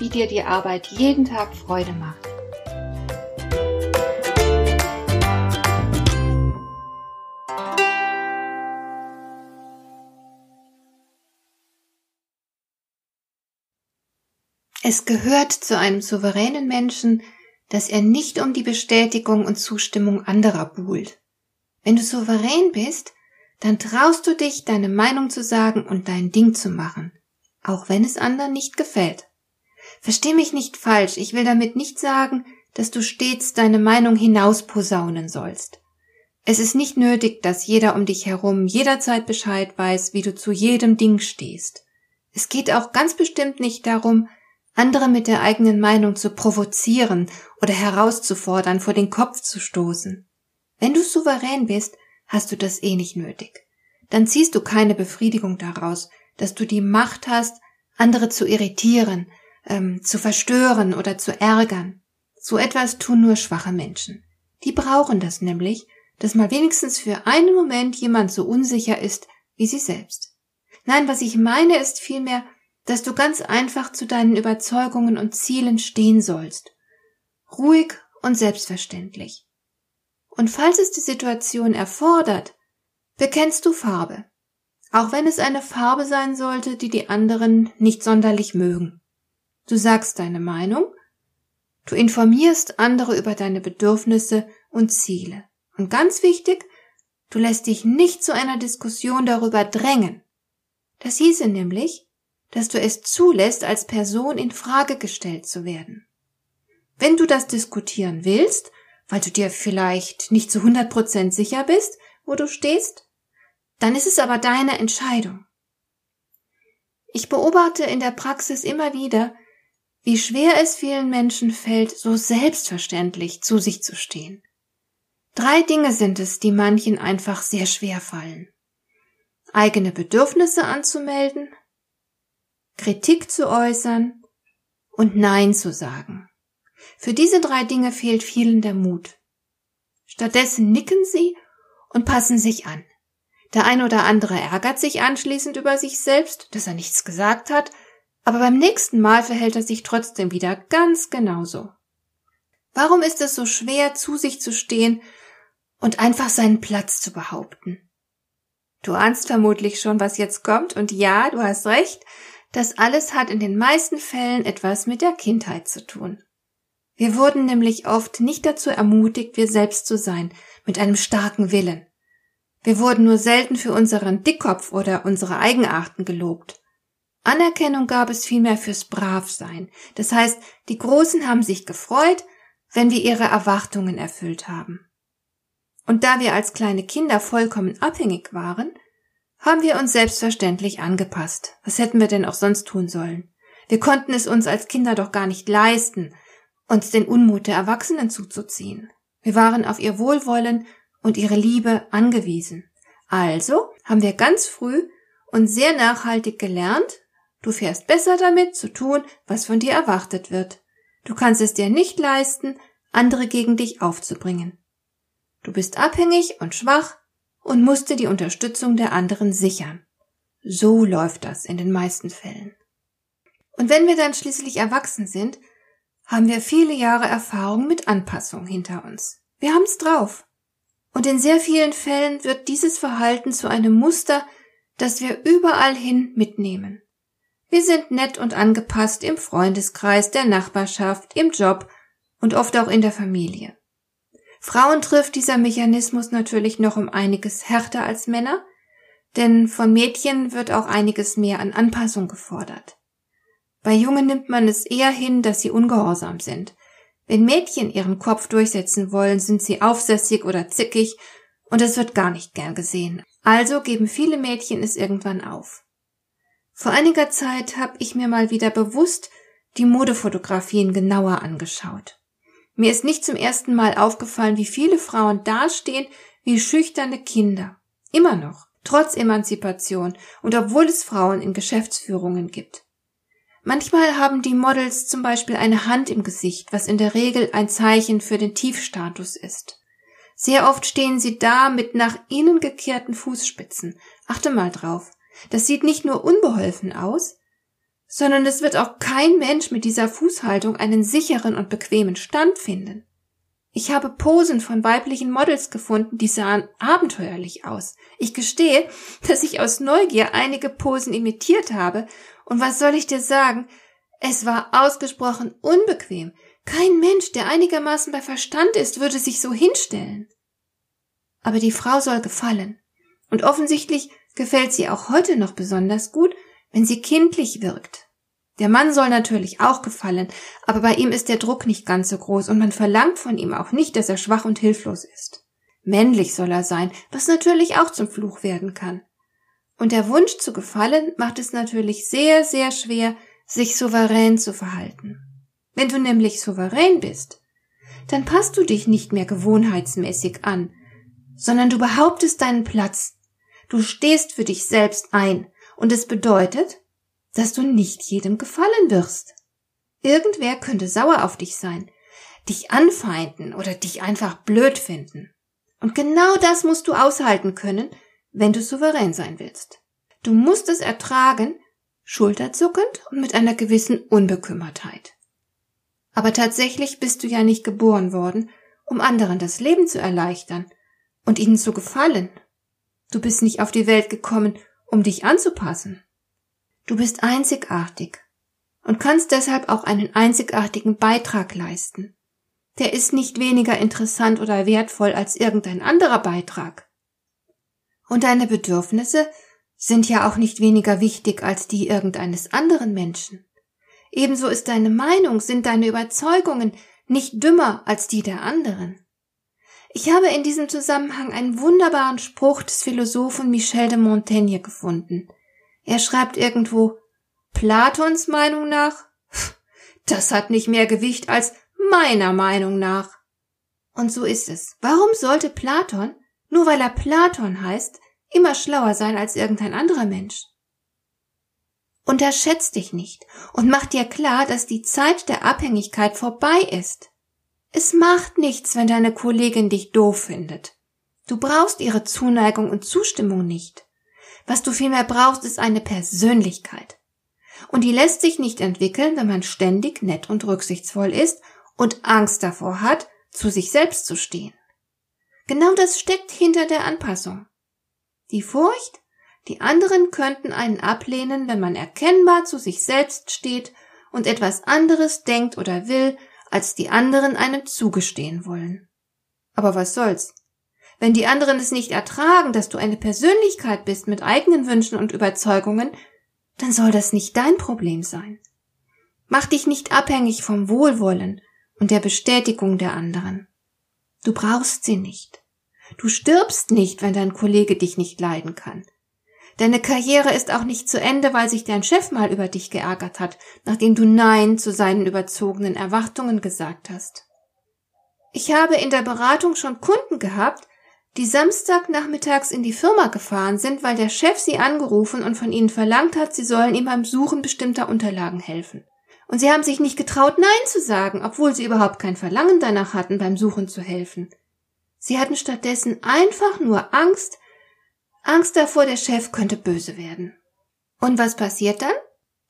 wie dir die Arbeit jeden Tag Freude macht. Es gehört zu einem souveränen Menschen, dass er nicht um die Bestätigung und Zustimmung anderer buhlt. Wenn du souverän bist, dann traust du dich, deine Meinung zu sagen und dein Ding zu machen, auch wenn es anderen nicht gefällt. Versteh mich nicht falsch, ich will damit nicht sagen, dass du stets deine Meinung hinausposaunen sollst. Es ist nicht nötig, dass jeder um dich herum jederzeit Bescheid weiß, wie du zu jedem Ding stehst. Es geht auch ganz bestimmt nicht darum, andere mit der eigenen Meinung zu provozieren oder herauszufordern, vor den Kopf zu stoßen. Wenn du souverän bist, hast du das eh nicht nötig. Dann ziehst du keine Befriedigung daraus, dass du die Macht hast, andere zu irritieren, ähm, zu verstören oder zu ärgern. So etwas tun nur schwache Menschen. Die brauchen das nämlich, dass mal wenigstens für einen Moment jemand so unsicher ist wie sie selbst. Nein, was ich meine ist vielmehr, dass du ganz einfach zu deinen Überzeugungen und Zielen stehen sollst. Ruhig und selbstverständlich. Und falls es die Situation erfordert, bekennst du Farbe. Auch wenn es eine Farbe sein sollte, die die anderen nicht sonderlich mögen. Du sagst deine Meinung, du informierst andere über deine Bedürfnisse und Ziele. Und ganz wichtig, du lässt dich nicht zu einer Diskussion darüber drängen. Das hieße nämlich, dass du es zulässt, als Person in Frage gestellt zu werden. Wenn du das diskutieren willst, weil du dir vielleicht nicht zu 100 Prozent sicher bist, wo du stehst, dann ist es aber deine Entscheidung. Ich beobachte in der Praxis immer wieder, wie schwer es vielen Menschen fällt, so selbstverständlich zu sich zu stehen. Drei Dinge sind es, die manchen einfach sehr schwer fallen. Eigene Bedürfnisse anzumelden, Kritik zu äußern und Nein zu sagen. Für diese drei Dinge fehlt vielen der Mut. Stattdessen nicken sie und passen sich an. Der ein oder andere ärgert sich anschließend über sich selbst, dass er nichts gesagt hat, aber beim nächsten Mal verhält er sich trotzdem wieder ganz genauso. Warum ist es so schwer, zu sich zu stehen und einfach seinen Platz zu behaupten? Du ahnst vermutlich schon, was jetzt kommt, und ja, du hast recht, das alles hat in den meisten Fällen etwas mit der Kindheit zu tun. Wir wurden nämlich oft nicht dazu ermutigt, wir selbst zu sein, mit einem starken Willen. Wir wurden nur selten für unseren Dickkopf oder unsere Eigenarten gelobt. Anerkennung gab es vielmehr fürs Bravsein. Das heißt, die Großen haben sich gefreut, wenn wir ihre Erwartungen erfüllt haben. Und da wir als kleine Kinder vollkommen abhängig waren, haben wir uns selbstverständlich angepasst. Was hätten wir denn auch sonst tun sollen? Wir konnten es uns als Kinder doch gar nicht leisten, uns den Unmut der Erwachsenen zuzuziehen. Wir waren auf ihr Wohlwollen und ihre Liebe angewiesen. Also haben wir ganz früh und sehr nachhaltig gelernt, Du fährst besser damit zu tun, was von dir erwartet wird. Du kannst es dir nicht leisten, andere gegen dich aufzubringen. Du bist abhängig und schwach und musst dir die Unterstützung der anderen sichern. So läuft das in den meisten Fällen. Und wenn wir dann schließlich erwachsen sind, haben wir viele Jahre Erfahrung mit Anpassung hinter uns. Wir haben's drauf. Und in sehr vielen Fällen wird dieses Verhalten zu einem Muster, das wir überall hin mitnehmen. Wir sind nett und angepasst im Freundeskreis, der Nachbarschaft, im Job und oft auch in der Familie. Frauen trifft dieser Mechanismus natürlich noch um einiges härter als Männer, denn von Mädchen wird auch einiges mehr an Anpassung gefordert. Bei Jungen nimmt man es eher hin, dass sie ungehorsam sind. Wenn Mädchen ihren Kopf durchsetzen wollen, sind sie aufsässig oder zickig und es wird gar nicht gern gesehen. Also geben viele Mädchen es irgendwann auf. Vor einiger Zeit habe ich mir mal wieder bewusst die Modefotografien genauer angeschaut. Mir ist nicht zum ersten Mal aufgefallen, wie viele Frauen dastehen wie schüchterne Kinder. Immer noch, trotz Emanzipation und obwohl es Frauen in Geschäftsführungen gibt. Manchmal haben die Models zum Beispiel eine Hand im Gesicht, was in der Regel ein Zeichen für den Tiefstatus ist. Sehr oft stehen sie da mit nach innen gekehrten Fußspitzen. Achte mal drauf. Das sieht nicht nur unbeholfen aus, sondern es wird auch kein Mensch mit dieser Fußhaltung einen sicheren und bequemen Stand finden. Ich habe Posen von weiblichen Models gefunden, die sahen abenteuerlich aus. Ich gestehe, dass ich aus Neugier einige Posen imitiert habe, und was soll ich dir sagen? Es war ausgesprochen unbequem. Kein Mensch, der einigermaßen bei Verstand ist, würde sich so hinstellen. Aber die Frau soll gefallen. Und offensichtlich gefällt sie auch heute noch besonders gut, wenn sie kindlich wirkt. Der Mann soll natürlich auch gefallen, aber bei ihm ist der Druck nicht ganz so groß und man verlangt von ihm auch nicht, dass er schwach und hilflos ist. Männlich soll er sein, was natürlich auch zum Fluch werden kann. Und der Wunsch zu gefallen macht es natürlich sehr, sehr schwer, sich souverän zu verhalten. Wenn du nämlich souverän bist, dann passt du dich nicht mehr gewohnheitsmäßig an, sondern du behauptest deinen Platz. Du stehst für dich selbst ein und es bedeutet, dass du nicht jedem gefallen wirst. Irgendwer könnte sauer auf dich sein, dich anfeinden oder dich einfach blöd finden. Und genau das musst du aushalten können, wenn du souverän sein willst. Du musst es ertragen, schulterzuckend und mit einer gewissen Unbekümmertheit. Aber tatsächlich bist du ja nicht geboren worden, um anderen das Leben zu erleichtern und ihnen zu gefallen. Du bist nicht auf die Welt gekommen, um dich anzupassen. Du bist einzigartig und kannst deshalb auch einen einzigartigen Beitrag leisten. Der ist nicht weniger interessant oder wertvoll als irgendein anderer Beitrag. Und deine Bedürfnisse sind ja auch nicht weniger wichtig als die irgendeines anderen Menschen. Ebenso ist deine Meinung, sind deine Überzeugungen nicht dümmer als die der anderen. Ich habe in diesem Zusammenhang einen wunderbaren Spruch des Philosophen Michel de Montaigne gefunden. Er schreibt irgendwo, Platons Meinung nach? Das hat nicht mehr Gewicht als meiner Meinung nach. Und so ist es. Warum sollte Platon, nur weil er Platon heißt, immer schlauer sein als irgendein anderer Mensch? Unterschätz dich nicht und mach dir klar, dass die Zeit der Abhängigkeit vorbei ist. Es macht nichts, wenn deine Kollegin dich doof findet. Du brauchst ihre Zuneigung und Zustimmung nicht. Was du vielmehr brauchst, ist eine Persönlichkeit. Und die lässt sich nicht entwickeln, wenn man ständig nett und rücksichtsvoll ist und Angst davor hat, zu sich selbst zu stehen. Genau das steckt hinter der Anpassung. Die Furcht, die anderen könnten einen ablehnen, wenn man erkennbar zu sich selbst steht und etwas anderes denkt oder will, als die anderen einem zugestehen wollen. Aber was soll's? Wenn die anderen es nicht ertragen, dass du eine Persönlichkeit bist mit eigenen Wünschen und Überzeugungen, dann soll das nicht dein Problem sein. Mach dich nicht abhängig vom Wohlwollen und der Bestätigung der anderen. Du brauchst sie nicht. Du stirbst nicht, wenn dein Kollege dich nicht leiden kann. Deine Karriere ist auch nicht zu Ende, weil sich dein Chef mal über dich geärgert hat, nachdem du Nein zu seinen überzogenen Erwartungen gesagt hast. Ich habe in der Beratung schon Kunden gehabt, die Samstagnachmittags in die Firma gefahren sind, weil der Chef sie angerufen und von ihnen verlangt hat, sie sollen ihm beim Suchen bestimmter Unterlagen helfen. Und sie haben sich nicht getraut, Nein zu sagen, obwohl sie überhaupt kein Verlangen danach hatten, beim Suchen zu helfen. Sie hatten stattdessen einfach nur Angst, Angst davor, der Chef könnte böse werden. Und was passiert dann?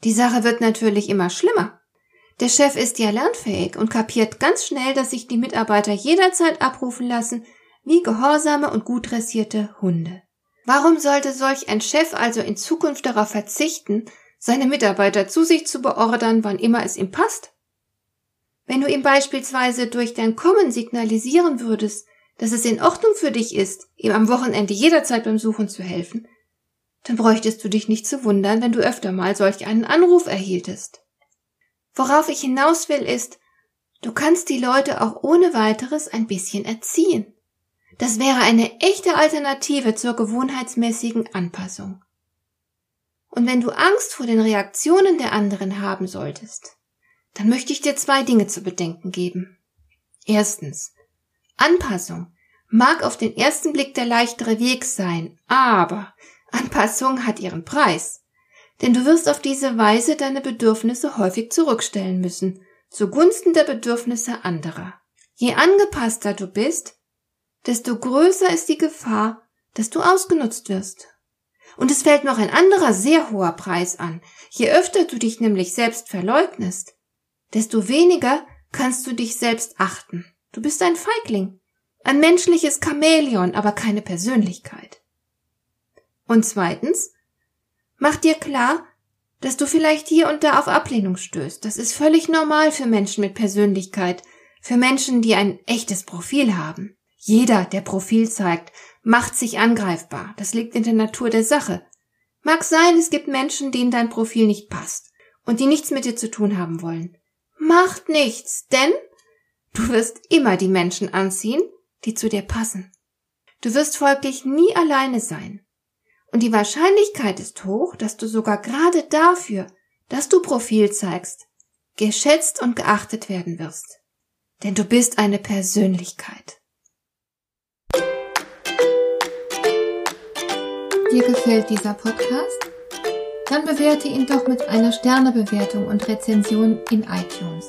Die Sache wird natürlich immer schlimmer. Der Chef ist ja lernfähig und kapiert ganz schnell, dass sich die Mitarbeiter jederzeit abrufen lassen, wie gehorsame und gut dressierte Hunde. Warum sollte solch ein Chef also in Zukunft darauf verzichten, seine Mitarbeiter zu sich zu beordern, wann immer es ihm passt? Wenn du ihm beispielsweise durch dein Kommen signalisieren würdest, dass es in Ordnung für dich ist, ihm am Wochenende jederzeit beim Suchen zu helfen, dann bräuchtest du dich nicht zu wundern, wenn du öfter mal solch einen Anruf erhieltest. Worauf ich hinaus will, ist, du kannst die Leute auch ohne weiteres ein bisschen erziehen. Das wäre eine echte Alternative zur gewohnheitsmäßigen Anpassung. Und wenn du Angst vor den Reaktionen der anderen haben solltest, dann möchte ich dir zwei Dinge zu bedenken geben. Erstens. Anpassung mag auf den ersten Blick der leichtere Weg sein, aber Anpassung hat ihren Preis. Denn du wirst auf diese Weise deine Bedürfnisse häufig zurückstellen müssen, zugunsten der Bedürfnisse anderer. Je angepasster du bist, desto größer ist die Gefahr, dass du ausgenutzt wirst. Und es fällt noch ein anderer sehr hoher Preis an. Je öfter du dich nämlich selbst verleugnest, desto weniger kannst du dich selbst achten. Du bist ein Feigling, ein menschliches Chamäleon, aber keine Persönlichkeit. Und zweitens, mach dir klar, dass du vielleicht hier und da auf Ablehnung stößt. Das ist völlig normal für Menschen mit Persönlichkeit, für Menschen, die ein echtes Profil haben. Jeder, der Profil zeigt, macht sich angreifbar. Das liegt in der Natur der Sache. Mag sein, es gibt Menschen, denen dein Profil nicht passt und die nichts mit dir zu tun haben wollen. Macht nichts, denn du wirst immer die Menschen anziehen, die zu dir passen. Du wirst folglich nie alleine sein. Und die Wahrscheinlichkeit ist hoch, dass du sogar gerade dafür, dass du Profil zeigst, geschätzt und geachtet werden wirst. Denn du bist eine Persönlichkeit. Dir gefällt dieser Podcast? Dann bewerte ihn doch mit einer Sternebewertung und Rezension in iTunes.